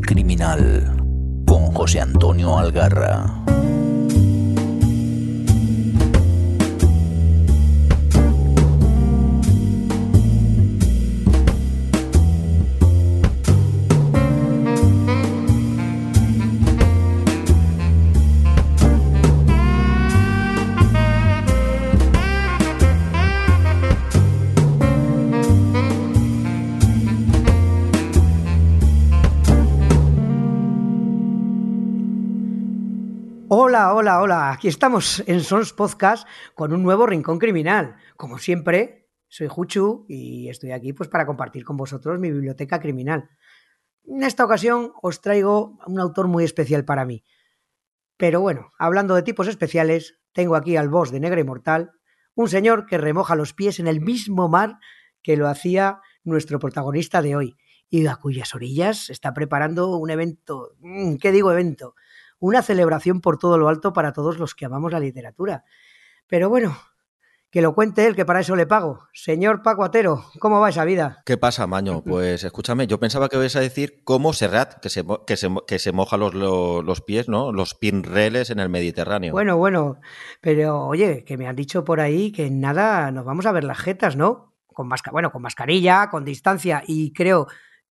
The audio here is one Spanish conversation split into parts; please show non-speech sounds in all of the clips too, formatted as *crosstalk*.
Criminal con José Antonio Algarra. Aquí estamos en Sons Podcast con un nuevo Rincón Criminal. Como siempre, soy Juchu y estoy aquí pues para compartir con vosotros mi biblioteca criminal. En esta ocasión os traigo un autor muy especial para mí. Pero bueno, hablando de tipos especiales, tengo aquí al boss de Negra Inmortal, un señor que remoja los pies en el mismo mar que lo hacía nuestro protagonista de hoy y a cuyas orillas está preparando un evento. mm, ¿Qué digo evento? Una celebración por todo lo alto para todos los que amamos la literatura. Pero bueno, que lo cuente él, que para eso le pago. Señor Paco Atero, ¿cómo va esa vida? ¿Qué pasa, Maño? Pues escúchame, yo pensaba que ibas a decir cómo Serrat, que se, que se, que se moja los, los, los pies, ¿no? Los pinreles en el Mediterráneo. Bueno, bueno, pero oye, que me han dicho por ahí que en nada nos vamos a ver las jetas, ¿no? Con masca bueno, con mascarilla, con distancia y creo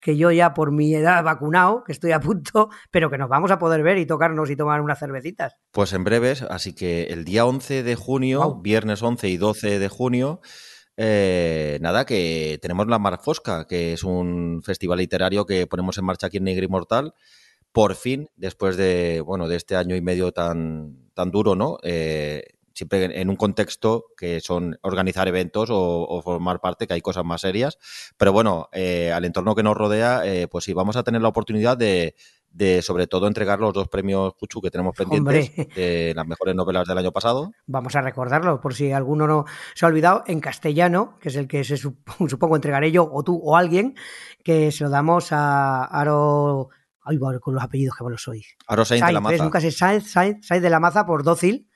que yo ya por mi edad vacunado, que estoy a punto, *laughs* pero que nos vamos a poder ver y tocarnos y tomar unas cervecitas. Pues en breves, así que el día 11 de junio, viernes 11 y 12 de junio, eh, nada, que tenemos la Marfosca, que es un festival literario que ponemos en marcha aquí en Negri Mortal. Por fin, después de, bueno, de este año y medio tan, tan duro, ¿no? Eh, siempre en- un contexto que son organizar eventos o, o formar parte, que hay cosas más serias. Pero bueno, eh, al entorno que nos rodea, eh, pues sí, vamos a tener la oportunidad de, de, sobre todo, entregar los dos premios Cuchu que tenemos pendientes Hombre. de las mejores novelas del año pasado. Vamos a recordarlo, por si alguno no se ha olvidado, en castellano, que es el que se sup- *laughs* supongo entregaré yo o tú o alguien, que se lo damos a Aro... Ay, bueno, con los apellidos que vos lo sois. Aro Sainz de la. Maza. Nunca sé, Sainz, Sainz, Sainz de la Maza por Dócil,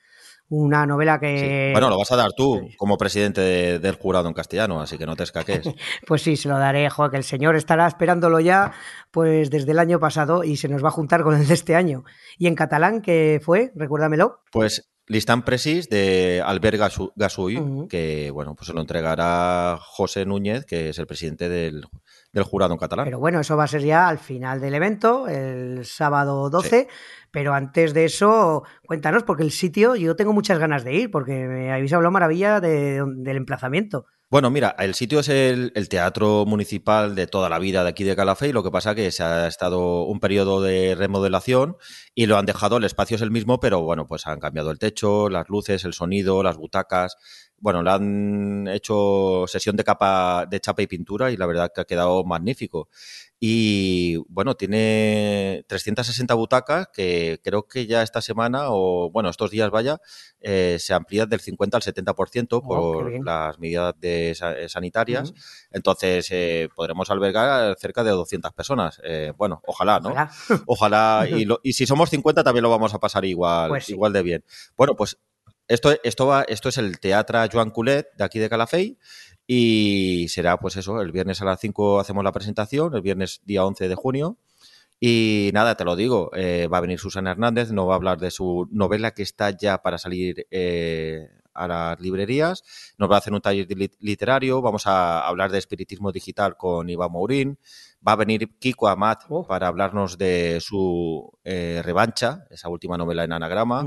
una novela Sí. que... Bueno, lo vas a dar tú como presidente de- del jurado en castellano, así que no te escaques. *laughs* Pues sí, se lo daré, joder, que el señor estará esperándolo ya pues desde el año pasado y se nos va a juntar con el de este año. ¿Y en catalán qué fue? Recuérdamelo. Pues Listán Presis de Albert Gasu- Gasuy, que bueno, pues se lo entregará José Núñez, que es el presidente del, del jurado en catalán. Pero bueno, eso va a ser ya al final del evento, el sábado 12. Pero antes de eso, cuéntanos, porque el sitio, yo tengo muchas ganas de ir, porque me habéis hablado maravilla de- del emplazamiento. Bueno, mira, el sitio es el, el teatro municipal de toda la vida de aquí de Calafé, y lo que pasa que se ha estado un periodo de remodelación y lo han dejado, el espacio es el mismo, pero bueno, pues han cambiado el techo, las luces, el sonido, las butacas. Bueno, le han hecho sesión de capa de chapa y pintura y la verdad que ha quedado magnífico. Y bueno, tiene 360 butacas que creo que ya esta semana o bueno, estos días vaya, eh, se amplía del 50 al 70% Oh, qué por las medidas de eh, sanitarias. Entonces, eh, podremos albergar cerca de 200 personas. Eh, bueno, ojalá, ¿no? Ojalá. Ojalá. Y, *laughs* lo- y si somos 50 también lo vamos a pasar igual, Pues sí. igual de bien. Bueno, pues esto, esto, va, esto es el Teatro Joan Culet de aquí de Calafell y será pues eso, el viernes a las 5 hacemos la presentación, el viernes día 11 de junio. Y nada, te lo digo, eh, va a venir Susana Hernández, nos va a hablar de su novela que está ya para salir eh, a las librerías, nos va a hacer un taller lit- literario, vamos a hablar de espiritismo digital con Iván Mourín, va a venir Kiko Amat Oh. para hablarnos de su eh, revancha, esa última novela en anagrama.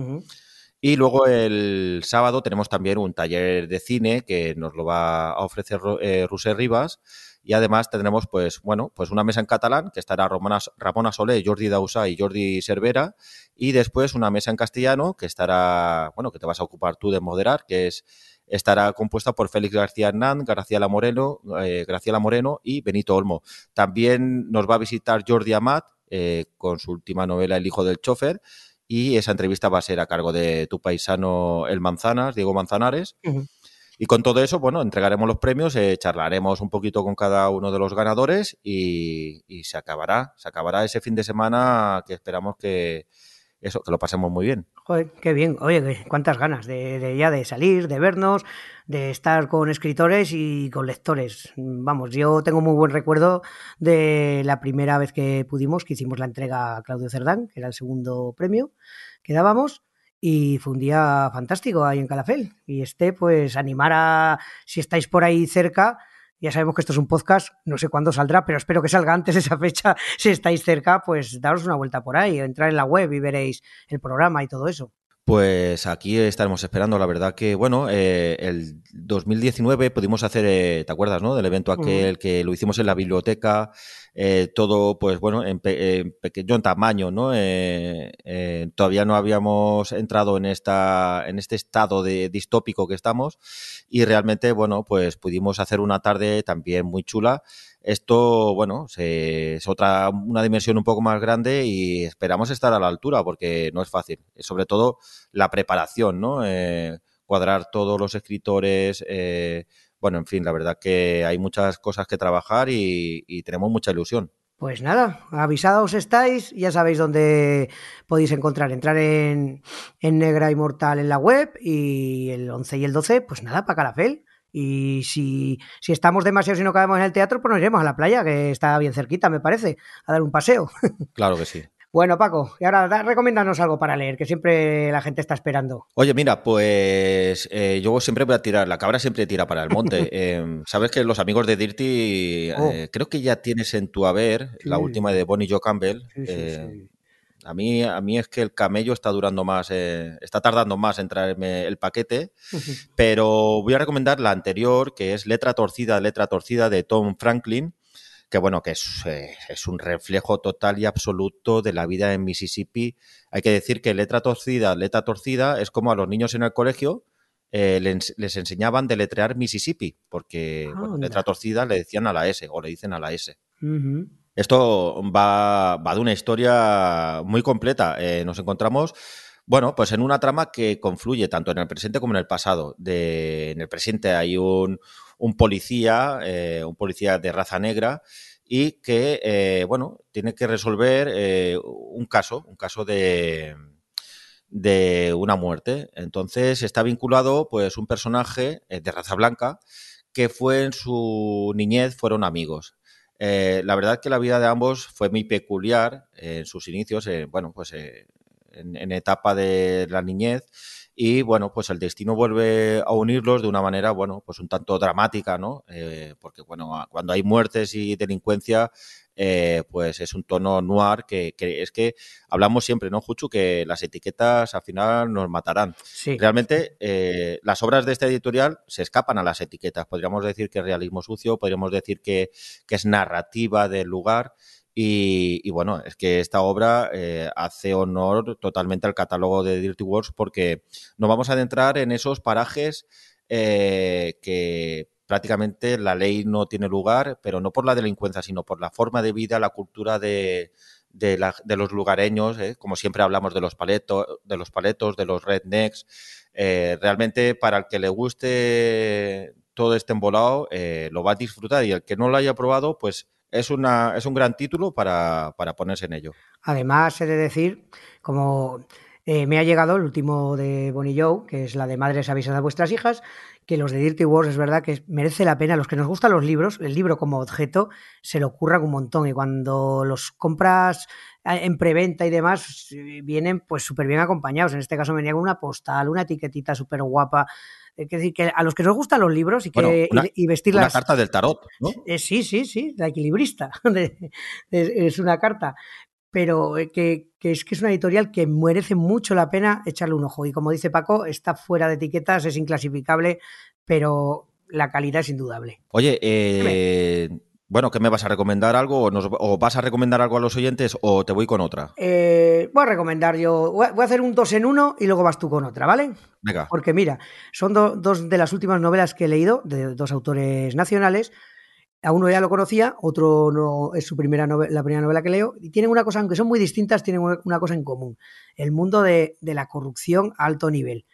Y luego el sábado tenemos también un taller de cine que nos lo va a ofrecer eh, Rivas. Y además tendremos, pues, bueno, pues una mesa en catalán que estará Ramona, Ramona Solé, Jordi Dausà y Jordi Cervera. Y después una mesa en castellano que estará, bueno, que te vas a ocupar tú de moderar, que es estará compuesta por Félix García Hernán, Graciela Moreno, eh, Graciela Moreno y Benito Olmo. También nos va a visitar Jordi Amat eh, con su última novela El hijo del chofer y esa entrevista va a ser a cargo de tu paisano El Manzanas, Diego Manzanares. Y con todo eso, bueno, entregaremos los premios, eh, charlaremos un poquito con cada uno de los ganadores y, y se acabará, se acabará ese fin de semana que esperamos que eso, que lo pasemos muy bien. Joder, qué bien. Oye, cuántas ganas de, ya de salir, de vernos, de estar con escritores y con lectores. Vamos, yo tengo muy buen recuerdo de la primera vez que pudimos, que hicimos la entrega a Claudio Cerdán, que era el segundo premio que dábamos. Y fue un día fantástico ahí en Calafel. Y este, pues, animar a, si estáis por ahí cerca, ya sabemos que esto es un podcast, no sé cuándo saldrá, pero espero que salga antes de esa fecha. *laughs* Si estáis cerca, pues daros una vuelta por ahí, entrar en la web y veréis el programa y todo eso. Pues aquí estaremos esperando. La verdad que, bueno, eh, el 2019 pudimos hacer, eh, ¿te acuerdas, no? Del evento aquel que lo hicimos en la biblioteca, eh, todo, pues bueno, en, pe en, pequeño tamaño, ¿no? Eh, todavía no habíamos entrado en esta, en este estado de distópico que estamos y realmente, bueno, pues pudimos hacer una tarde también muy chula esto, bueno, se, es otra, una dimensión un poco más grande y esperamos estar a la altura porque no es fácil. Sobre todo la preparación, ¿no? Eh, cuadrar todos los escritores. Eh, bueno, en fin, la verdad que hay muchas cosas que trabajar y, y tenemos mucha ilusión. Pues nada, avisados estáis, ya sabéis dónde podéis encontrar, entrar en, en Negra Inmortal en la web y el 11 y el 12, pues nada, para Calafel. Y si, si estamos demasiado y no cabemos en el teatro, pues nos iremos a la playa, que está bien cerquita, me parece, a dar un paseo. *laughs* Claro que sí. Bueno, Paco, y ahora da, recomiéndanos algo para leer, que siempre la gente está esperando. Oye, mira, pues eh, yo siempre voy a tirar, la cabra siempre tira para el monte. *laughs* eh, Sabes que los amigos de Dirty, Oh. eh, creo que ya tienes en tu haber Sí. la última de Bonnie Joe Campbell. Sí, sí, Eh, sí. A mí, a mí es que el camello está durando más, eh, está tardando más en traerme el paquete, pero voy a recomendar la anterior, que es Letra Torcida, Letra Torcida de Tom Franklin, que bueno, que es, eh, es un reflejo total y absoluto de la vida en Mississippi. Hay que decir que Letra Torcida, Letra Torcida es como a los niños en el colegio eh, les, les enseñaban de letrear Mississippi, porque bueno, Anda. Letra Torcida le decían a la S, o le dicen a la S. Esto va, va de una historia muy completa. Eh, nos encontramos, bueno, pues en una trama que confluye tanto en el presente como en el pasado. De, en el presente hay un, un policía, eh, un policía de raza negra, y que, eh, bueno, tiene que resolver un caso, un caso de, de una muerte. Entonces está vinculado, pues, un personaje de raza blanca que fue en su niñez, fueron amigos. Eh, la verdad que la vida de ambos fue muy peculiar en sus inicios, eh, bueno, pues eh, en, en, etapa de la niñez y bueno, pues el destino vuelve a unirlos de una manera, bueno, pues un tanto dramática, ¿no? Eh, porque bueno, cuando hay muertes y delincuencia, eh, pues es un tono noir que, que, es que hablamos siempre, ¿no, Juchu? Que las etiquetas al final nos matarán. Sí. Realmente eh, las obras de esta editorial se escapan a las etiquetas. Podríamos decir que es realismo sucio, podríamos decir que, que es narrativa del lugar. Y, y, bueno, es que esta obra eh, hace honor totalmente al catálogo de Dirty Wars porque nos vamos a adentrar en esos parajes eh, que prácticamente la ley no tiene lugar, pero no por la delincuencia, sino por la forma de vida, la cultura de, de, de los lugareños, ¿eh? como siempre hablamos de los paletos, de los paletos, de los rednecks. Eh, realmente para el que le guste todo este embolado, eh, lo va a disfrutar y el que no lo haya probado, pues es, una, es un gran título para, para ponerse en ello. Además, he de decir, como eh, me ha llegado el último de Bonnie Joe, que es la de Madres avisad a vuestras hijas, que los de Dirty Wars es verdad que merece la pena. Los que nos gustan los libros, el libro como objeto, se lo ocurran un montón. Y cuando los compras en preventa y demás, vienen pues súper bien acompañados. En este caso venía con una postal, una etiquetita súper guapa. Es decir, que a los que nos gustan los libros y, que, bueno, una, y, y vestirlas. Una carta del tarot, ¿no? Eh, sí, sí, sí, la equilibrista. *laughs* es una carta pero eh, que, que, es que es una editorial que merece mucho la pena echarle un ojo. Y como dice Paco, está fuera de etiquetas, es inclasificable, pero la calidad es indudable. Oye, eh, bueno, ¿qué me vas a recomendar algo? O, nos, ¿O, vas a recomendar algo a los oyentes o te voy con otra? Eh, voy a recomendar yo, voy a hacer un dos en uno y luego vas tú con otra, ¿vale? Venga. Porque mira, son do, dos de las últimas novelas que he leído, de dos autores nacionales, a uno ya lo conocía, otro no es su primera novela, la primera novela que leo, y tienen una cosa, aunque son muy distintas, tienen una cosa en común, el mundo de, la corrupción a alto nivel.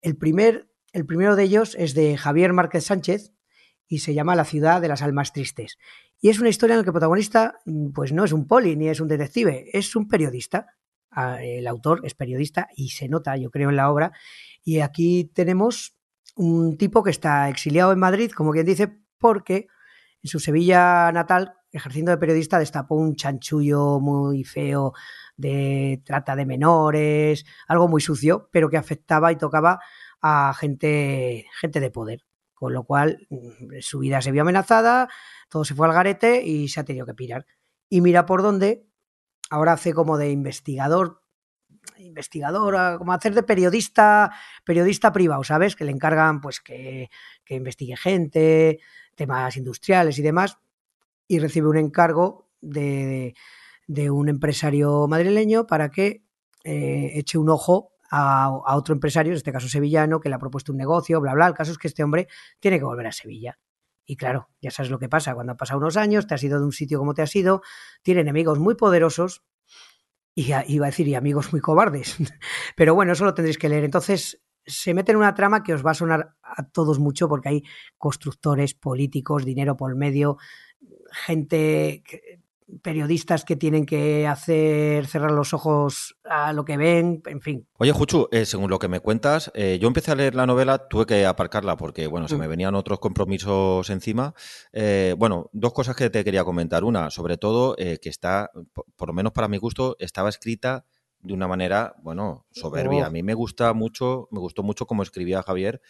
El, primer, el primero de ellos es de Javier Márquez Sánchez y se llama La ciudad de las almas tristes. Y es una historia en la que el protagonista pues no es un poli ni es un detective, es un periodista El autor es periodista y se nota, yo creo, en la obra. Y aquí tenemos un tipo que está exiliado en Madrid, como quien dice, porque en su Sevilla natal, ejerciendo de periodista, destapó un chanchullo muy feo de trata de menores, algo muy sucio, pero que afectaba y tocaba a gente, gente de poder. Con lo cual mm, su vida se vio amenazada, todo se fue al garete y se ha tenido que pirar. Y mira por dónde, ahora hace como de investigador, investigador, como hacer de periodista, periodista privado, ¿sabes? Que le encargan pues que, que investigue gente, temas industriales y demás, y recibe un encargo de, de un empresario madrileño para que eh, eche un ojo a, a, otro empresario, en este caso sevillano, que le ha propuesto un negocio, bla, bla. El caso es que este hombre tiene que volver a Sevilla. Y claro, ya sabes lo que pasa, cuando han pasado unos años, te has ido de un sitio como te has ido, tiene enemigos muy poderosos y iba a decir, y amigos muy cobardes. *laughs* Pero bueno, eso lo tendréis que leer. Entonces, se mete en una trama que os va a sonar a todos mucho porque hay constructores, políticos, dinero por medio, gente periodistas que tienen que hacer cerrar los ojos a lo que ven, en fin. Oye, Juchu, eh, según lo que me cuentas, eh, yo empecé a leer la novela, tuve que aparcarla porque, bueno, se me mm. venían otros compromisos encima. Eh, bueno, dos cosas que te quería comentar. Una, sobre todo, que está, por lo menos para mi gusto, estaba escrita de una manera, bueno, soberbia. A mí me gusta mucho, me gustó mucho cómo escribía Javier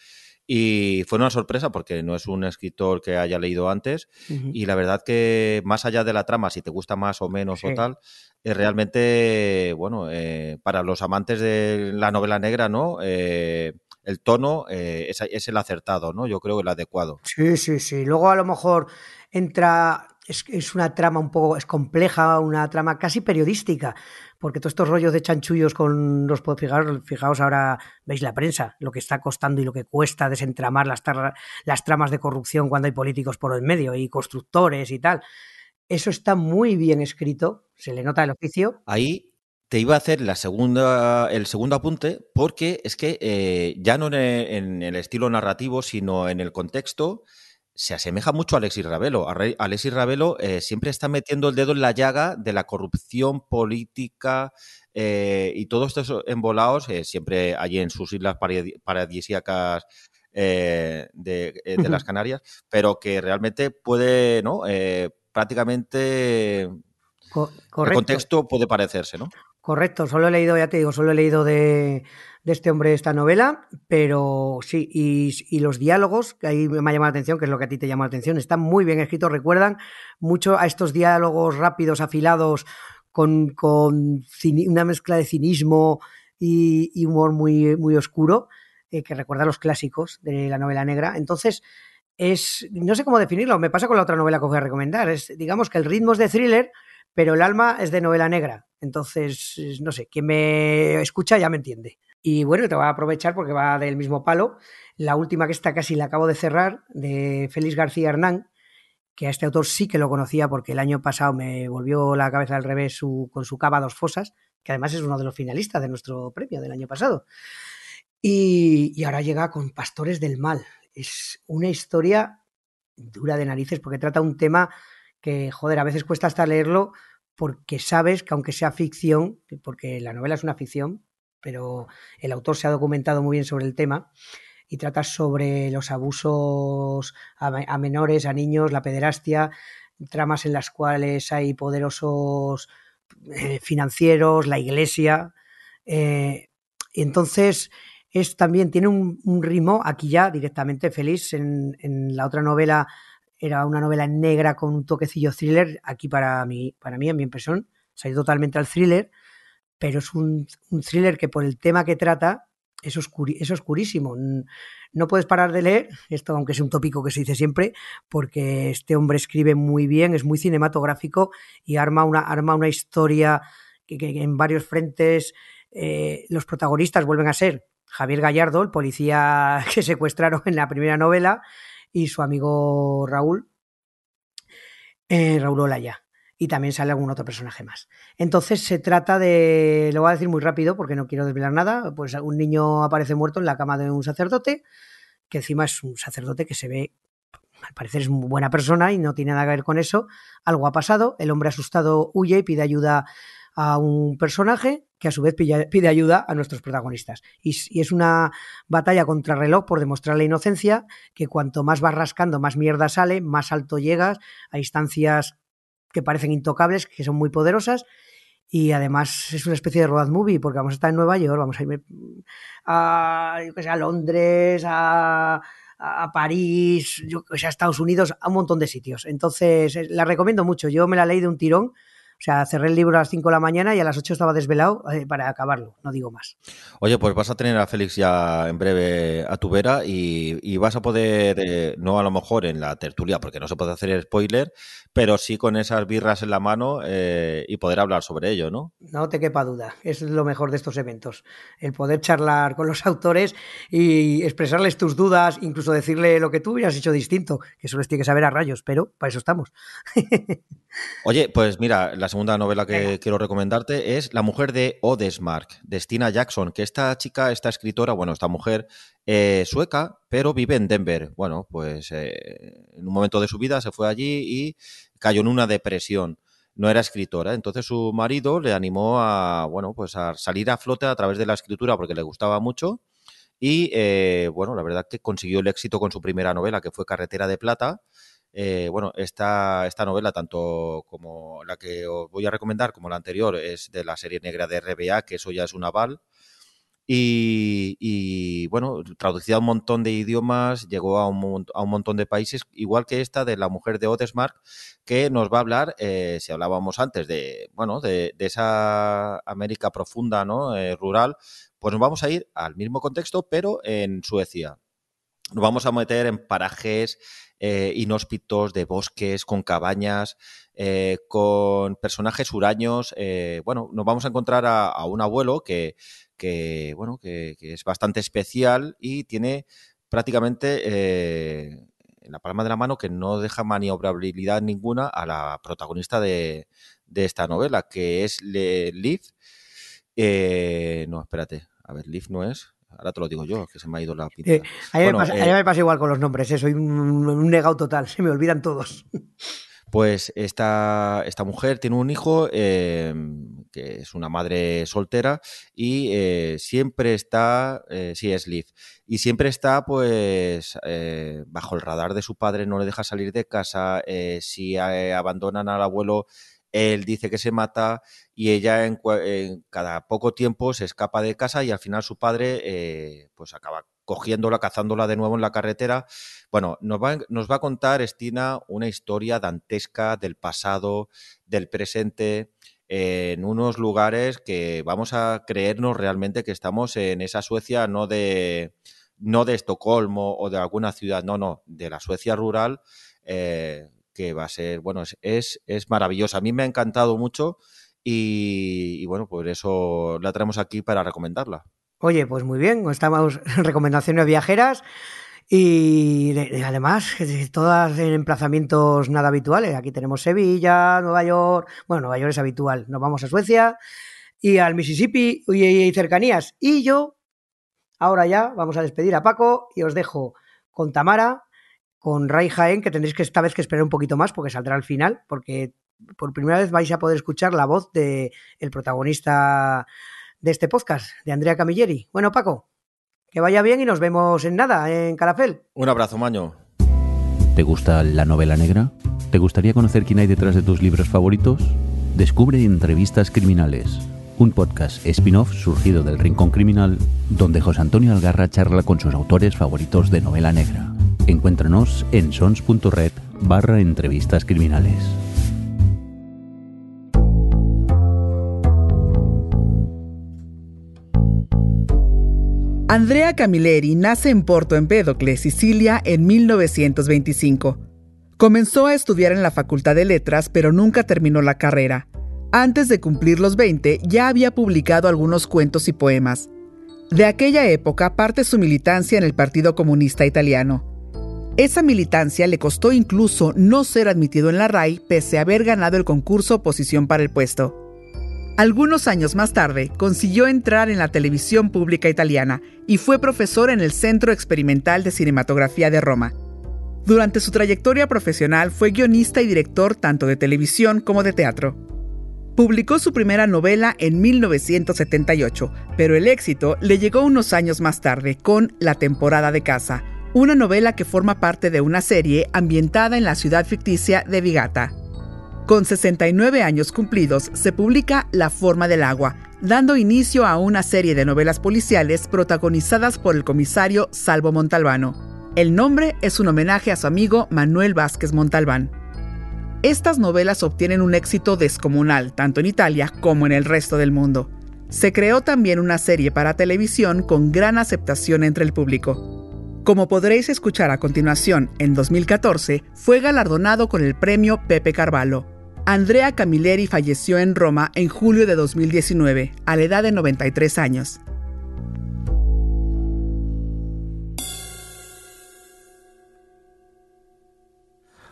y fue una sorpresa porque no es un escritor que haya leído antes. Y la verdad que más allá de la trama, si te gusta más o menos o tal, es realmente, bueno, eh, para los amantes de la novela negra, ¿no? Eh, el tono eh, es, es, el acertado, ¿no? Yo creo que el adecuado. Sí, sí, sí. Luego a lo mejor entra es, es, una trama un poco, es compleja, una trama casi periodística, porque todos estos rollos de chanchullos con los fijaos, fijaos ahora, veis la prensa, lo que está costando y lo que cuesta desentramar las, las tramas de corrupción cuando hay políticos por el medio y constructores y tal. Eso está muy bien escrito, se le nota el oficio. Ahí te iba a hacer la segunda, el segundo apunte, porque es que eh, ya no en el, en el estilo narrativo, sino en el contexto, se asemeja mucho a Alexis Ravelo. Alexis Ravelo eh, siempre está metiendo el dedo en la llaga de la corrupción política eh, y todos estos embolados, eh, siempre allí en sus islas paradisíacas de, de, las Canarias, pero que realmente puede, ¿no? prácticamente el contexto puede parecerse, ¿no? Correcto, solo he leído, ya te digo, solo he leído de, de este hombre esta novela, pero sí, y, los diálogos, que ahí me ha llamado la atención, que es lo que a ti te llama la atención, están muy bien escritos, recuerdan mucho a estos diálogos rápidos, afilados, con, con una mezcla de cinismo y, y humor muy, muy oscuro, eh, que recuerda a los clásicos de la novela negra. Entonces, es, no sé cómo definirlo, me pasa con la otra novela que os voy a recomendar, es, digamos que el ritmo es de thriller, pero el alma es de novela negra. Entonces, no sé, quien me escucha ya me entiende. Y bueno, te voy a aprovechar porque va del mismo palo. La última que está casi la acabo de cerrar, de Félix García Hernán, que a este autor sí que lo conocía porque el año pasado me volvió la cabeza al revés con su Cava Dos Fosas, que además es uno de los finalistas de nuestro premio del año pasado. Y, y ahora llega con Pastores del Mal. Es una historia dura de narices porque trata un tema que, joder, a veces cuesta hasta leerlo porque sabes que aunque sea ficción, porque la novela es una ficción, pero el autor se ha documentado muy bien sobre el tema y trata sobre los abusos a, menores, a niños, la pederastia, tramas en las cuales hay poderosos eh, financieros, la iglesia. Eh, y entonces es también tiene un, un, ritmo aquí ya directamente feliz. En, en, la otra novela era una novela negra con un toquecillo thriller. Aquí para mí, para mí en mi impresión, se ha ido totalmente al thriller pero es un, un thriller que por el tema que trata es, oscuri es oscurísimo. No puedes parar de leer, esto aunque es un tópico que se dice siempre, porque este hombre escribe muy bien, es muy cinematográfico y arma una, arma una historia que, que en varios frentes eh, los protagonistas vuelven a ser Javier Gallardo, el policía *laughs* que secuestraron en la primera novela, y su amigo Raúl, eh, Raúl Olaya y también sale algún otro personaje más. Entonces se trata de, lo voy a decir muy rápido porque no quiero desvelar nada, pues un niño aparece muerto en la cama de un sacerdote, que encima es un sacerdote que se ve, al parecer es muy buena persona y no tiene nada que ver con eso, algo ha pasado, el hombre asustado huye y pide ayuda a un personaje que a su vez pide ayuda a nuestros protagonistas. Y, es una batalla contra reloj por demostrar la inocencia, que cuanto más vas rascando, más mierda sale, más alto llegas a instancias que parecen intocables, que son muy poderosas. Y además es una especie de road movie, porque vamos a estar en Nueva York, vamos a ir a, a Londres, a, París, yo, a Estados Unidos, a un montón de sitios. Entonces, eh, la recomiendo mucho. Yo me la leí de un tirón o sea, cerré el libro a las 5 de la mañana y a las 8 estaba desvelado eh, para acabarlo, no digo más. Oye, pues vas a tener a Félix ya en breve a tu vera y, vas a poder, eh, no a lo mejor en la tertulia, porque no se puede hacer spoiler, pero sí con esas birras en la mano eh, y poder hablar sobre ello, ¿no? No te quepa duda, es lo mejor de estos eventos, el poder charlar con los *laughs* autores y expresarles tus dudas, incluso decirle lo que tú hubieras hecho distinto, que eso les tiene que saber a rayos, pero para eso estamos. *laughs* Oye, pues mira, la segunda novela que quiero recomendarte es La mujer de Odesmark, de Stina Jackson, que esta chica, esta escritora, bueno, esta mujer eh, sueca, pero vive en Denver. Bueno, pues eh, en un momento de su vida se fue allí y cayó en una depresión. No era escritora, entonces su marido le animó a, bueno, pues a salir a flote a través de la escritura porque le gustaba mucho. Y eh, bueno, la verdad que consiguió el éxito con su primera novela, que fue Carretera de Plata, eh, bueno, esta, novela, tanto como la que os voy a recomendar como la anterior, es de la serie negra de RBA, que eso ya es un aval. Y, bueno, traducida a un montón de idiomas, llegó a un, a un, montón de países, igual que esta de la mujer de Odesmark, que nos va a hablar, eh, si hablábamos antes de, bueno, de, esa América profunda, ¿no? Eh, rural, pues nos vamos a ir al mismo contexto, pero en Suecia. Nos vamos a meter en parajes eh, inhóspitos, de bosques, con cabañas, eh, con personajes huraños. Eh, bueno, nos vamos a encontrar a, un abuelo que, bueno, que, es bastante especial y tiene prácticamente en la palma de la mano que no deja maniobrabilidad ninguna a la protagonista de, esta novela, que es Liv. no, espérate. A ver, Liv no es. Ahora te lo digo yo, que se me ha ido la pinta. *laughs* Eh, a, mí me pasa, igual con los nombres, eh, soy un, negado total, *laughs* se me olvidan todos. Pues esta, esta mujer tiene un hijo em, que es una madre soltera y eh, siempre está, sí es Liv, y siempre está pues bajo el radar de su padre, no le deja salir de casa, si abandonan al abuelo él dice que se mata y ella cada poco tiempo se escapa de casa y al final su padre eh, pues acaba cogiéndola, cazándola de nuevo en la carretera. Bueno, nos va, nos va a contar Estina una historia dantesca del pasado, del presente, en unos lugares que vamos a creernos realmente que estamos en esa Suecia no de no de Estocolmo o de alguna ciudad, no, no, de la Suecia rural, eh, que va a ser, bueno, es, es, maravillosa. A mí me ha encantado mucho y, bueno, por eso la traemos aquí para recomendarla. Oye, pues muy bien, estamos *laughs* en recomendaciones viajeras y además todas en emplazamientos nada habituales. Aquí tenemos Sevilla, Nueva York, bueno, Nueva York es habitual, nos vamos a Suecia y al Mississippi y cercanías. Y yo, ahora ya, vamos a despedir a Paco y os dejo con Tamara con Ray Jaén, que tendréis que esta vez que esperar un poquito más porque saldrá al final, porque por primera vez vais a poder escuchar la voz de el protagonista de este podcast, de Andrea Camilleri. Bueno, Paco, que vaya bien y nos vemos en nada, en Carafel. Un abrazo, Maño. ¿Te gusta la novela negra? ¿Te gustaría conocer quién hay detrás de tus libros favoritos? Descubre Entrevistas Criminales, un podcast spin-off surgido del Rincón Criminal, donde José Antonio Algarra charla con sus autores favoritos de novela negra. Encuéntranos en sons.red barra entrevistas criminales. Andrea Camilleri nace en Porto Empédocle, Sicilia, en 1925. Comenzó a estudiar en la Facultad de Letras, pero nunca terminó la carrera. Antes de cumplir los 20, ya había publicado algunos cuentos y poemas. De aquella época parte su militancia en el Partido Comunista Italiano. Esa militancia le costó incluso no ser admitido en la RAI pese a haber ganado el concurso oposición para el puesto. Algunos años más tarde consiguió entrar en la televisión pública italiana y fue profesor en el Centro Experimental de Cinematografía de Roma. Durante su trayectoria profesional fue guionista y director tanto de televisión como de teatro. Publicó su primera novela en 1978, pero el éxito le llegó unos años más tarde con La temporada de casa, una novela que forma parte de una serie ambientada en la ciudad ficticia de Vigata. Con 69 años cumplidos, se publica La forma del agua, dando inicio a una serie de novelas policiales protagonizadas por el comisario Salvo Montalbano. El nombre es un homenaje a su amigo Manuel Vázquez Montalbán. Estas novelas obtienen un éxito descomunal, tanto en Italia como en el resto del mundo. Se creó también una serie para televisión con gran aceptación entre el público. Como podréis escuchar a continuación, en 2014 fue galardonado con el premio Pepe Carvalho. Andrea Camilleri falleció en Roma en julio de 2019, a la edad de 93 años.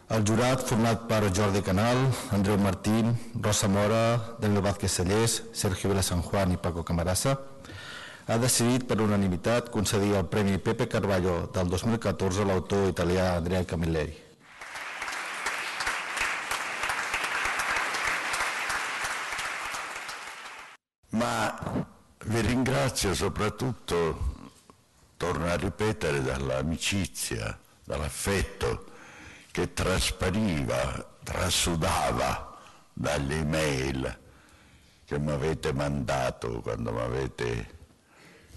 El jurat, format per Jordi Canal, Andreu Martín, Rosa Mora, Daniel Vázquez Sallés, Sergio Vila San Juan i Paco Camarasa, ha decidit per unanimitat concedir el Premi Pepe Carballo del 2014 a l'autor italià Andrea Camilleri. Ma vi ringrazio soprattutto, torno a ripetere, dall'amicizia, dall'affetto, che traspariva, trasudava dalle email che mi avete mandato quando mi avete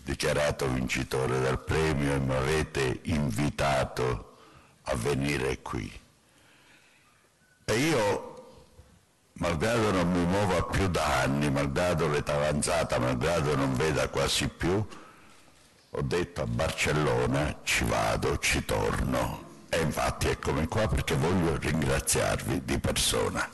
dichiarato vincitore del premio e mi avete invitato a venire qui. E io, malgrado non mi muova più da anni, malgrado l'età avanzata, malgrado non veda quasi più, ho detto a Barcellona ci vado, ci torno e infatti eccomi qua perché voglio ringraziarvi di persona.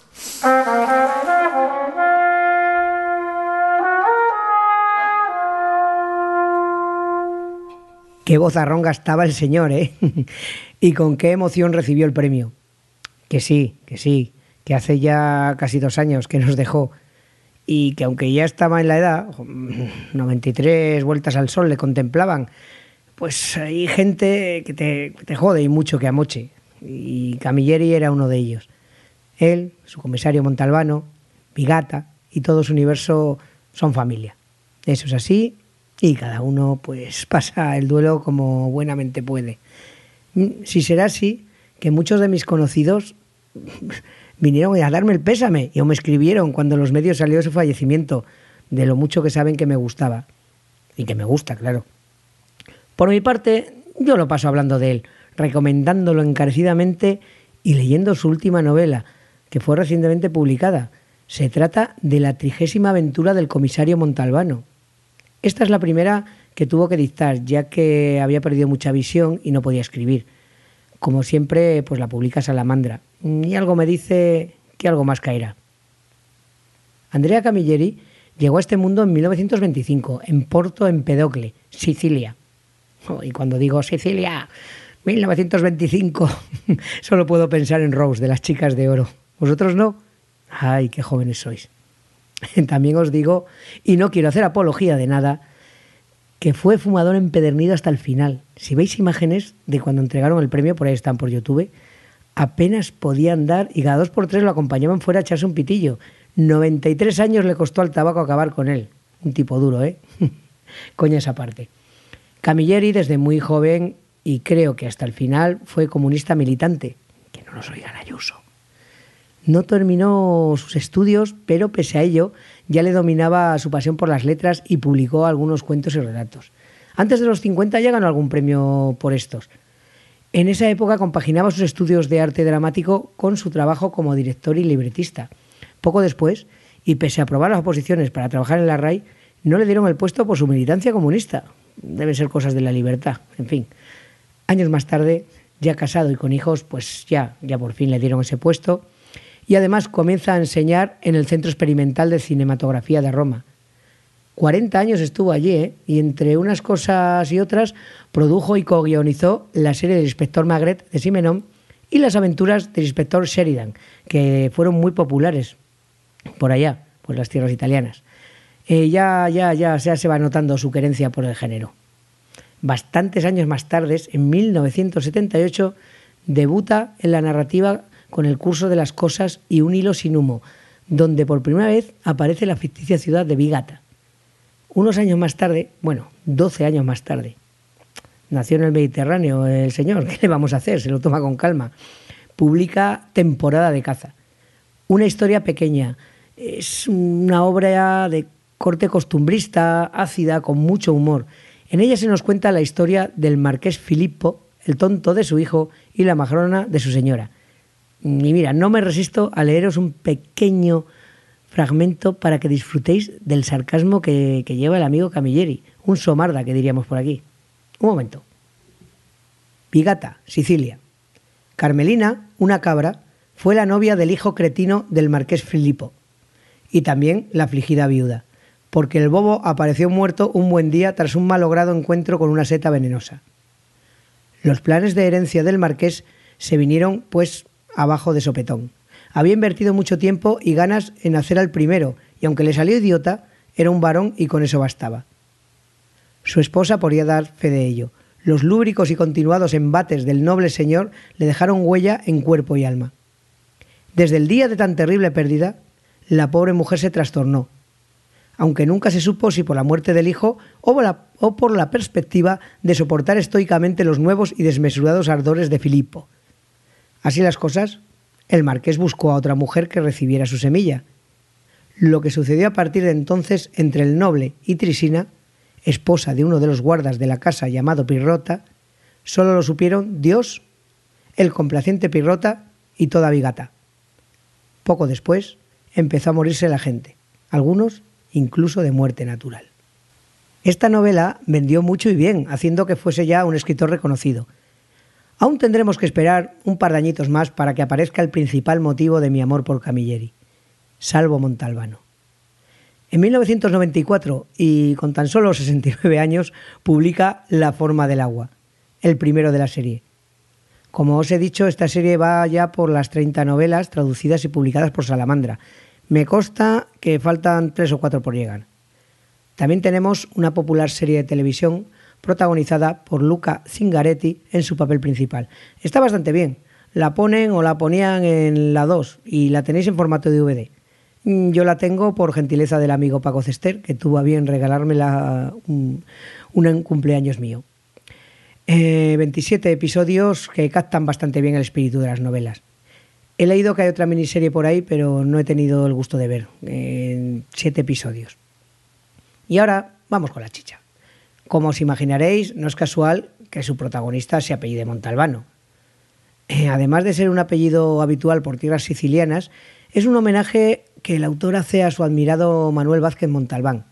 Qué vozarrón gastaba el señor, ¿eh? *laughs* y con qué emoción recibió el premio. Que sí, que sí, que hace ya casi dos años que nos dejó y que aunque ya estaba en la edad, 93 vueltas al sol le contemplaban, pues hay gente que te, jode y mucho que amoche. Y Camilleri era uno de ellos. Él, su comisario Montalbano, Vigata y todo su universo son familia. Eso es así y cada uno pues pasa el duelo como buenamente puede. Si será así, que muchos de mis conocidos *laughs* vinieron a darme el pésame y me escribieron cuando los medios salió su fallecimiento, de lo mucho que saben que me gustaba. Y que me gusta, claro. Por mi parte, yo lo paso hablando de él, recomendándolo encarecidamente y leyendo su última novela, que fue recientemente publicada. Se trata de la trigésima aventura del comisario Montalbano. Esta es la primera que tuvo que dictar, ya que había perdido mucha visión y no podía escribir. Como siempre, pues la publica Salamandra. Y algo me dice que algo más caerá. Andrea Camilleri llegó a este mundo en 1925, en Porto Empedocle, Sicilia. Y cuando digo Sicilia, 1925, *laughs* solo puedo pensar en Rose, de las chicas de oro. ¿Vosotros no? Ay, qué jóvenes sois. *laughs* También os digo, y no quiero hacer apología de nada, que fue fumador empedernido hasta el final. Si veis imágenes de cuando entregaron el premio, por ahí están por YouTube, apenas podía andar y cada dos por tres lo acompañaban fuera a echarse un pitillo. 93 años le costó al tabaco acabar con él. Un tipo duro, ¿eh? *laughs* Coña esa parte. Camilleri desde muy joven y creo que hasta el final fue comunista militante, que no nos oigan Ayuso. No terminó sus estudios, pero pese a ello ya le dominaba su pasión por las letras y publicó algunos cuentos y relatos. Antes de los 50 ya ganó algún premio por estos. En esa época compaginaba sus estudios de arte dramático con su trabajo como director y libretista. Poco después, y pese a aprobar las oposiciones para trabajar en la RAI, no le dieron el puesto por su militancia comunista, deben ser cosas de la libertad, en fin. Años más tarde, ya casado y con hijos, pues ya, ya por fin le dieron ese puesto y además comienza a enseñar en el Centro Experimental de Cinematografía de Roma. 40 años estuvo allí ¿eh? y entre unas cosas y otras produjo y co-guionizó la serie del inspector Magret de Simenon y las aventuras del inspector Sheridan, que fueron muy populares por allá, por las tierras italianas. Eh, ya, ya, ya, se va notando su querencia por el género. Bastantes años más tarde, en 1978, debuta en la narrativa con el curso de las cosas y un hilo sin humo, donde por primera vez aparece la ficticia ciudad de Vigata. Unos años más tarde, bueno, 12 años más tarde, nació en el Mediterráneo el señor, *laughs* ¿qué le vamos a hacer? Se lo toma con calma. Publica Temporada de caza. Una historia pequeña. Es una obra de corte costumbrista, ácida, con mucho humor. En ella se nos cuenta la historia del marqués Filippo, el tonto de su hijo y la magrona de su señora. Y mira, no me resisto a leeros un pequeño fragmento para que disfrutéis del sarcasmo que, lleva el amigo Camilleri, un somarda que diríamos por aquí. Un momento. Pigata, Sicilia. Carmelina, una cabra, fue la novia del hijo cretino del marqués Filippo y también la afligida viuda, porque el bobo apareció muerto un buen día tras un malogrado encuentro con una seta venenosa. Los planes de herencia del marqués se vinieron, pues, abajo de sopetón. Había invertido mucho tiempo y ganas en hacer al primero, y aunque le salió idiota, era un varón y con eso bastaba. Su esposa podía dar fe de ello. Los lúbricos y continuados embates del noble señor le dejaron huella en cuerpo y alma. Desde el día de tan terrible pérdida, la pobre mujer se trastornó, aunque nunca se supo si por la muerte del hijo o, por la perspectiva de soportar estoicamente los nuevos y desmesurados ardores de Filipo. Así las cosas, el marqués buscó a otra mujer que recibiera su semilla. Lo que sucedió a partir de entonces entre el noble y Trisina, esposa de uno de los guardas de la casa llamado Pirrota, solo lo supieron Dios, el complaciente Pirrota y toda Vigata. Poco después empezó a morirse la gente, algunos incluso de muerte natural. Esta novela vendió mucho y bien, haciendo que fuese ya un escritor reconocido. Aún tendremos que esperar un par de añitos más para que aparezca el principal motivo de mi amor por Camilleri, Salvo Montalbano. En 1994, y con tan solo 69 años, publica La forma del agua, el primero de la serie. Como os he dicho, esta serie va ya por las 30 novelas traducidas y publicadas por Salamandra, me consta que faltan tres o cuatro por llegar. También tenemos una popular serie de televisión protagonizada por Luca Zingaretti en su papel principal. Está bastante bien. La ponen o la ponían en la 2 y la tenéis en formato DVD. Mm, yo la tengo por gentileza del amigo Paco Cester, que tuvo a bien regalármela un, un cumpleaños mío. 27 eh, episodios que captan bastante bien el espíritu de las novelas. He leído que hay otra miniserie por ahí, pero no he tenido el gusto de ver. En siete episodios. Y ahora vamos con la chicha. Como os imaginaréis, no es casual que su protagonista se apellide Montalbano. Eh, además de ser un apellido habitual por tierras sicilianas, es un homenaje que el autor hace a su admirado Manuel Vázquez Montalbán.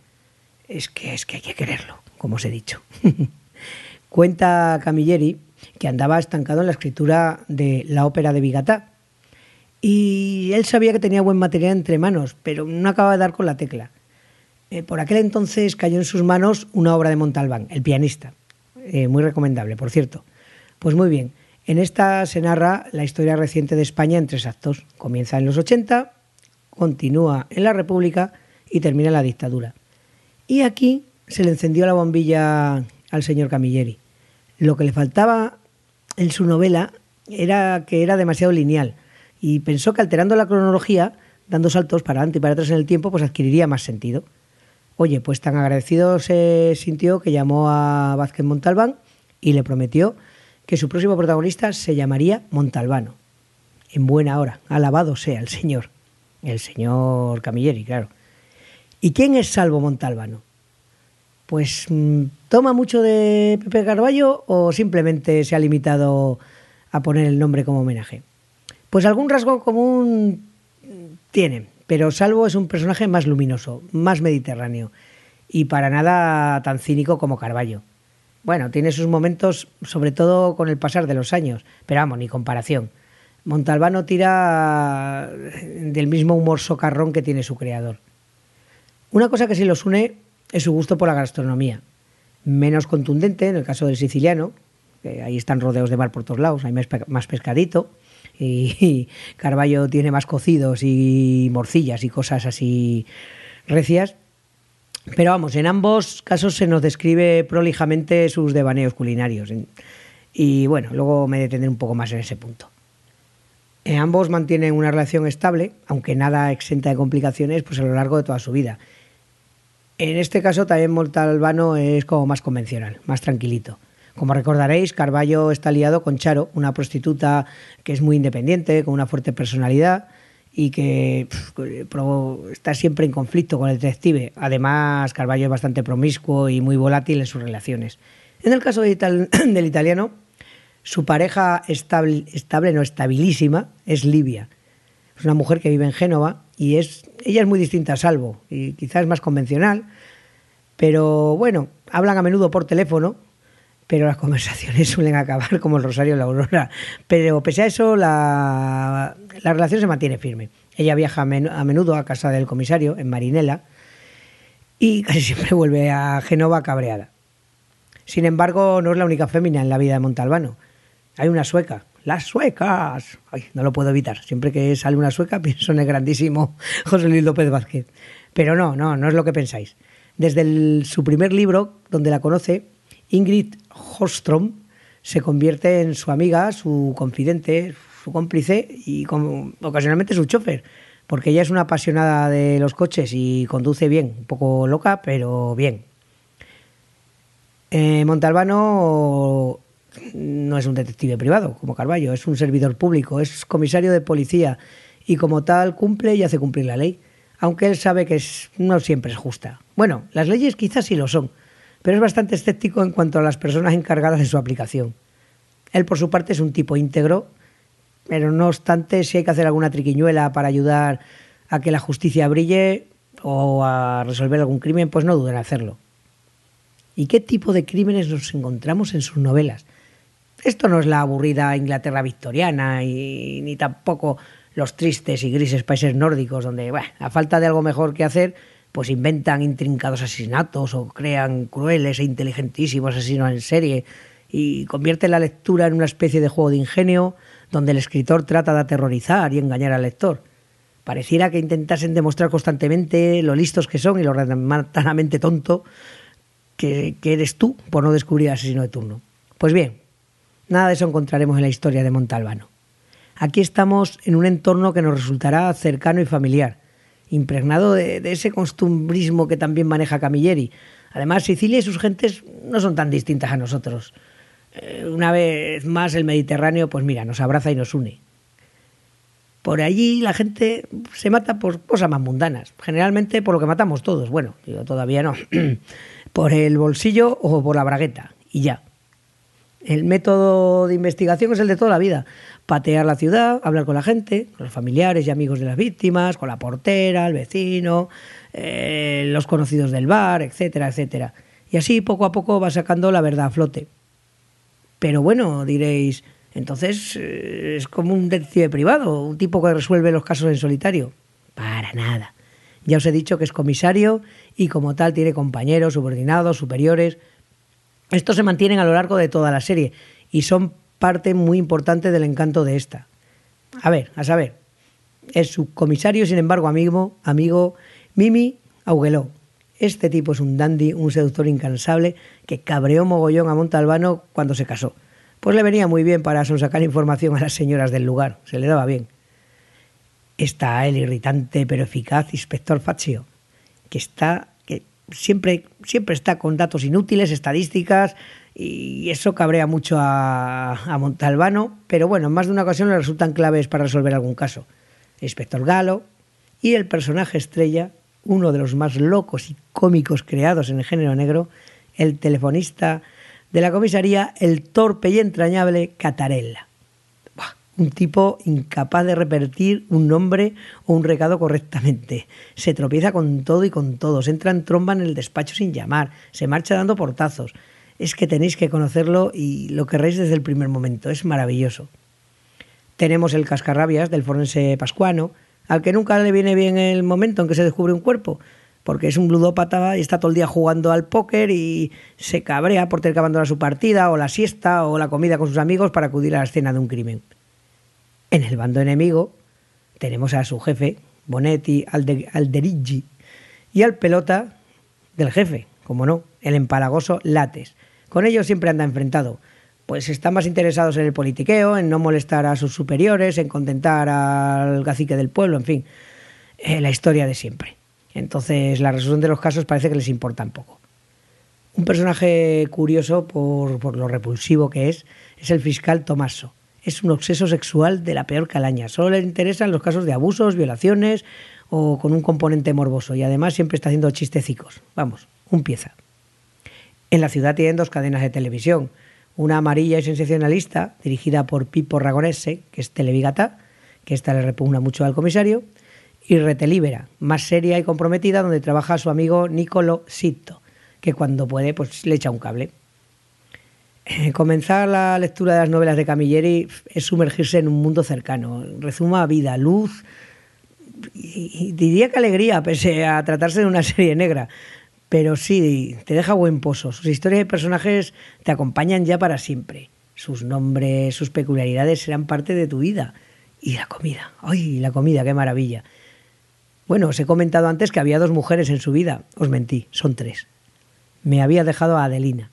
Es que, es que hay que quererlo, como os he dicho. *laughs* Cuenta Camilleri que andaba estancado en la escritura de la ópera de Vigatá, y él sabía que tenía buen material entre manos, pero no acababa de dar con la tecla. Eh, por aquel entonces cayó en sus manos una obra de Montalbán, El pianista, eh, muy recomendable, por cierto. Pues muy bien, en esta se narra la historia reciente de España en tres actos. Comienza en los 80, continúa en la República y termina en la dictadura. Y aquí se le encendió la bombilla al señor Camilleri. Lo que le faltaba en su novela era que era demasiado lineal y pensó que alterando la cronología, dando saltos para adelante y para atrás en el tiempo, pues adquiriría más sentido. Oye, pues tan agradecido se sintió que llamó a Vázquez Montalbán y le prometió que su próximo protagonista se llamaría Montalbano. En buena hora, alabado sea el señor. El señor Camilleri, claro. ¿Y quién es Salvo Montalbano? Pues mm, toma mucho de Pepe Carballo o simplemente se ha limitado a poner el nombre como homenaje. Pues algún rasgo común tiene, pero Salvo es un personaje más luminoso, más mediterráneo y para nada tan cínico como Carballo. Bueno, tiene sus momentos, sobre todo con el pasar de los años, pero vamos, ni comparación. Montalbano tira del mismo humor socarrón que tiene su creador. Una cosa que sí los une es su gusto por la gastronomía. Menos contundente en el caso del siciliano, que ahí están rodeos de mar por todos lados, hay más pescadito y *laughs* Carballo tiene más cocidos y morcillas y cosas así recias. Pero vamos, en ambos casos se nos describe prolijamente sus devaneos culinarios. Y bueno, luego me detendré un poco más en ese punto. Eh, ambos mantienen una relación estable, aunque nada exenta de complicaciones, pues a lo largo de toda su vida. En este caso también Montalbano es como más convencional, más tranquilito. Como recordaréis, Carballo está liado con Charo, una prostituta que es muy independiente, con una fuerte personalidad y que está siempre en conflicto con el detective. Además, Carballo es bastante promiscuo y muy volátil en sus relaciones. En el caso *clears throat* del italiano, su pareja estable, estable, no estabilísima, es Livia. Es una mujer que vive en Génova y es, ella es muy distinta a Salvo y quizás más convencional, pero bueno, hablan a menudo por teléfono pero las conversaciones *laughs* suelen acabar como el Rosario y la Aurora. Pero pese a eso, la, relación se mantiene firme. Ella viaja a menudo a casa del comisario, en Marinela, y casi siempre vuelve a Génova cabreada. Sin embargo, no es la única fémina en la vida de Montalbano. Hay una sueca. ¡Las suecas! Ay, no lo puedo evitar. Siempre que sale una sueca *laughs* pienso en el grandísimo José Luis López Vázquez. Pero no, no, no es lo que pensáis. Desde su primer libro, donde la conoce, Ingrid Hostrom se convierte en su amiga, su confidente, su cómplice y ocasionalmente su chofer, porque ella es una apasionada de los coches y conduce bien, un poco loca, pero bien. Eh, Montalbano no es un detective privado como Carballo, es un servidor público, es comisario de policía y como tal cumple y hace cumplir la ley, aunque él sabe que no siempre es justa. Bueno, las leyes quizás sí lo son, pero es bastante escéptico en cuanto a las personas encargadas de su aplicación. Él, por su parte, es un tipo íntegro, pero no obstante, si hay que hacer alguna triquiñuela para ayudar a que la justicia brille o a resolver algún crimen, pues no duden en hacerlo. ¿Y qué tipo de crímenes nos encontramos en sus novelas? Esto no es la aburrida Inglaterra victoriana y, ni tampoco los tristes y grises países nórdicos donde, a falta de algo mejor que hacer, pues inventan intrincados asesinatos o crean crueles e inteligentísimos asesinos en serie y convierten la lectura en una especie de juego de ingenio donde el escritor trata de aterrorizar y engañar al lector. Pareciera que intentasen demostrar constantemente lo listos que son y lo rematadamente tonto que, que eres tú por no descubrir al asesino de turno. Pues bien, nada de eso encontraremos en la historia de Montalbano. Aquí estamos en un entorno que nos resultará cercano y familiar, impregnado de, ese costumbrismo que también maneja Camilleri. Además, Sicilia y sus gentes no son tan distintas a nosotros. Eh, una vez más, el Mediterráneo, pues mira, nos abraza y nos une. Por allí la gente se mata por cosas más mundanas, generalmente por lo que matamos todos. Bueno, yo todavía no. *clears throat* por el bolsillo o por la bragueta, y ya. El método de investigación es el de toda la vida patear la ciudad, hablar con la gente, con los familiares y amigos de las víctimas, con la portera, el vecino, eh, los conocidos del bar, etcétera, etcétera. Y así poco a poco va sacando la verdad a flote. Pero bueno, diréis, entonces eh, es como un detective privado, un tipo que resuelve los casos en solitario. Para nada. Ya os he dicho que es comisario y como tal tiene compañeros, subordinados, superiores. Estos se mantienen a lo largo de toda la serie y son parte muy importante del encanto de esta. A ver, a saber, es subcomisario, sin embargo, amigo, amigo Mimi Augeló. Este tipo es un dandy, un seductor incansable que cabreó mogollón a Montalbano cuando se casó. Pues le venía muy bien para sacar información a las señoras del lugar, se le daba bien. Está el irritante pero eficaz inspector Faccio, que está siempre siempre está con datos inútiles, estadísticas, y eso cabrea mucho a, Montalbano, pero bueno, en más de una ocasión le resultan claves para resolver algún caso. Inspector Galo y el personaje estrella, uno de los más locos y cómicos creados en el género negro, el telefonista de la comisaría, el torpe y entrañable Catarella. Un tipo incapaz de repetir un nombre o un recado correctamente. Se tropieza con todo y con todos. Entra en tromba en el despacho sin llamar. Se marcha dando portazos es que tenéis que conocerlo y lo querréis desde el primer momento. Es maravilloso. Tenemos el cascarrabias del forense pascuano, al que nunca le viene bien el momento en que se descubre un cuerpo, porque es un ludópata y está todo el día jugando al póker y se cabrea por tener que abandonar su partida o la siesta o la comida con sus amigos para acudir a la escena de un crimen. En el bando enemigo tenemos a su jefe, Bonetti Alderigi, y al pelota del jefe, como no, el empalagoso Lates, con ellos siempre anda enfrentado, pues están más interesados en el politiqueo, en no molestar a sus superiores, en contentar al cacique del pueblo, en fin, eh, la historia de siempre. Entonces, la resolución de los casos parece que les importa un poco. Un personaje curioso por, por lo repulsivo que es es el fiscal Tomaso. Es un obseso sexual de la peor calaña. Solo le interesan los casos de abusos, violaciones o con un componente morboso. Y además siempre está haciendo chistecicos. Vamos, un pieza. En la ciudad tienen dos cadenas de televisión. Una amarilla y sensacionalista, dirigida por Pipo Ragonese, que es Televigata, que esta le repugna mucho al comisario, y Retelibera, más seria y comprometida, donde trabaja su amigo Nicolo Sitto, que cuando puede pues le echa un cable. Eh, comenzar la lectura de las novelas de Camilleri es sumergirse en un mundo cercano. Rezuma vida, luz y, diría que alegría, pese a tratarse de una *laughs* serie negra. Pero sí, te deja buen pozo. Sus historias y personajes te acompañan ya para siempre. Sus nombres, sus peculiaridades serán parte de tu vida. Y la comida. ¡Ay, la comida, qué maravilla! Bueno, os he comentado antes que había dos mujeres en su vida. Os mentí, son tres. Me había dejado a Adelina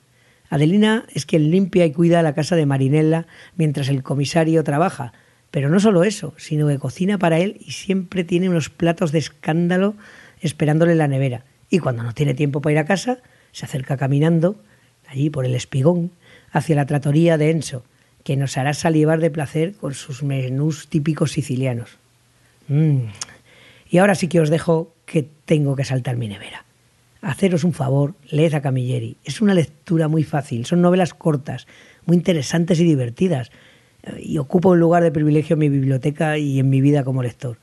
Adelina es quien limpia y cuida la casa de Marinella mientras el comisario trabaja. Pero no solo eso, sino que cocina para él y siempre tiene unos platos de escándalo esperándole en la nevera. Y cuando no tiene tiempo para ir a casa, se acerca caminando, allí por el espigón, hacia la tratoría de Enzo, que nos hará salivar de placer con sus menús típicos sicilianos. Mm. Y ahora sí que os dejo que tengo que saltar mi nevera haceros un favor, leed a Camilleri. Es una lectura muy fácil, son novelas cortas, muy interesantes y divertidas, eh, y ocupa un lugar de privilegio en mi biblioteca y en mi vida como lector.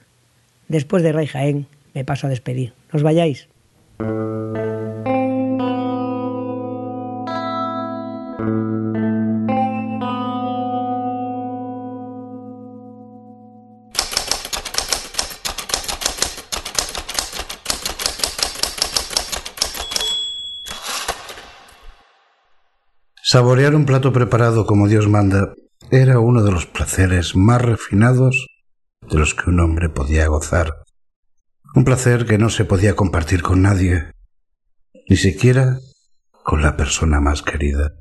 Después de Rey Jaén, me paso a despedir. ¿Nos vayáis? Saborear un plato preparado como Dios manda era uno de los placeres más refinados de los que un hombre podía gozar. Un placer que no se podía compartir con nadie, ni siquiera con la persona más querida.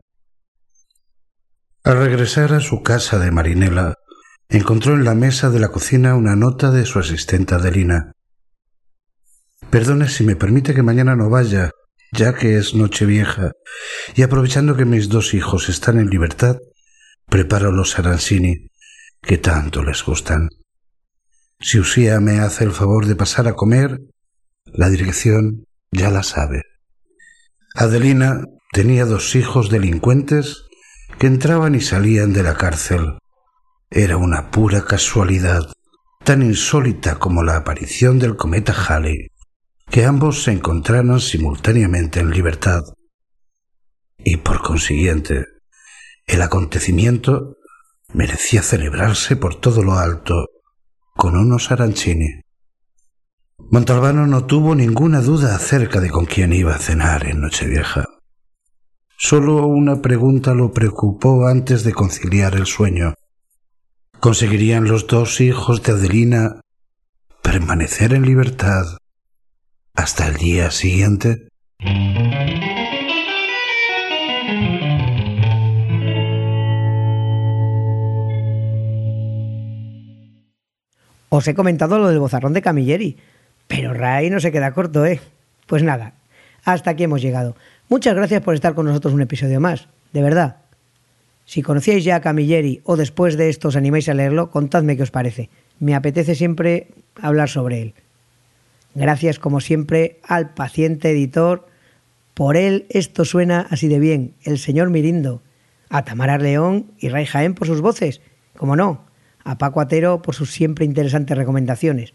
Al regresar a su casa de Marinela, encontró en la mesa de la cocina una nota de su asistente Adelina. Perdone si me permite que mañana no vaya, ya que es noche vieja, y aprovechando que mis dos hijos están en libertad, preparo los arancini que tanto les gustan. Si Usía me hace el favor de pasar a comer, la dirección ya la sabe. Adelina tenía dos hijos delincuentes que entraban y salían de la cárcel. Era una pura casualidad, tan insólita como la aparición del cometa Halley que ambos se encontraran simultáneamente en libertad. Y por consiguiente, el acontecimiento merecía celebrarse por todo lo alto con unos arancini. Montalbano no tuvo ninguna duda acerca de con quién iba a cenar en Nochevieja. Solo una pregunta lo preocupó antes de conciliar el sueño. ¿Conseguirían los dos hijos de Adelina permanecer en libertad hasta el día siguiente. Os he comentado lo del bozarrón de Camilleri, pero Ray no se queda corto, ¿eh? Pues nada, hasta aquí hemos llegado. Muchas gracias por estar con nosotros un episodio más, de verdad. Si conocíais ya a Camilleri o después de esto os animáis a leerlo, contadme qué os parece. Me apetece siempre hablar sobre él. Gracias como siempre al paciente editor. Por él esto suena así de bien. El señor Mirindo. A Tamara León y Ray Jaén por sus voces. Como no. A Paco Atero por sus siempre interesantes recomendaciones.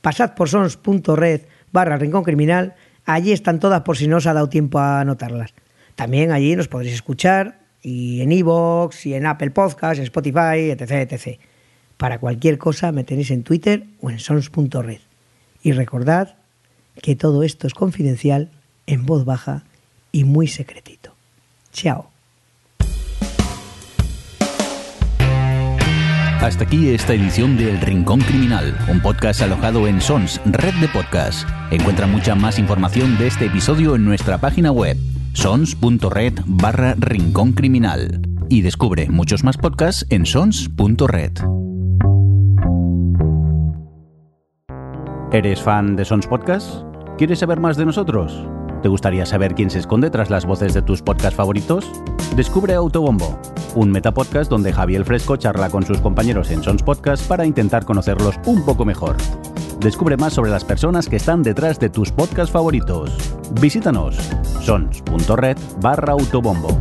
Pasad por sons.red barra Rincón Criminal. Allí están todas por si no os ha dado tiempo a anotarlas. También allí nos podréis escuchar y en iVoox y en Apple Podcasts, Spotify, etc, etc. Para cualquier cosa me tenéis en Twitter o en sons.red. Y recordad que todo esto es confidencial, en voz baja y muy secretito. Chao. Hasta aquí esta edición de El Rincón Criminal, un podcast alojado en Sons, red de podcast. Encuentra mucha más información de este episodio en nuestra página web, sons.red barra Rincón Criminal y descubre muchos más podcasts en sons.red. ¿Eres fan de Sons Podcast? ¿Quieres saber más de nosotros? ¿Te gustaría saber quién se esconde tras las voces de tus podcasts favoritos? Descubre Autobombo, un metapodcast donde Javier Fresco charla con sus compañeros en Sons Podcast para intentar conocerlos un poco mejor. Descubre más sobre las personas que están detrás de tus podcasts favoritos. Visítanos sons.red barra autobombo.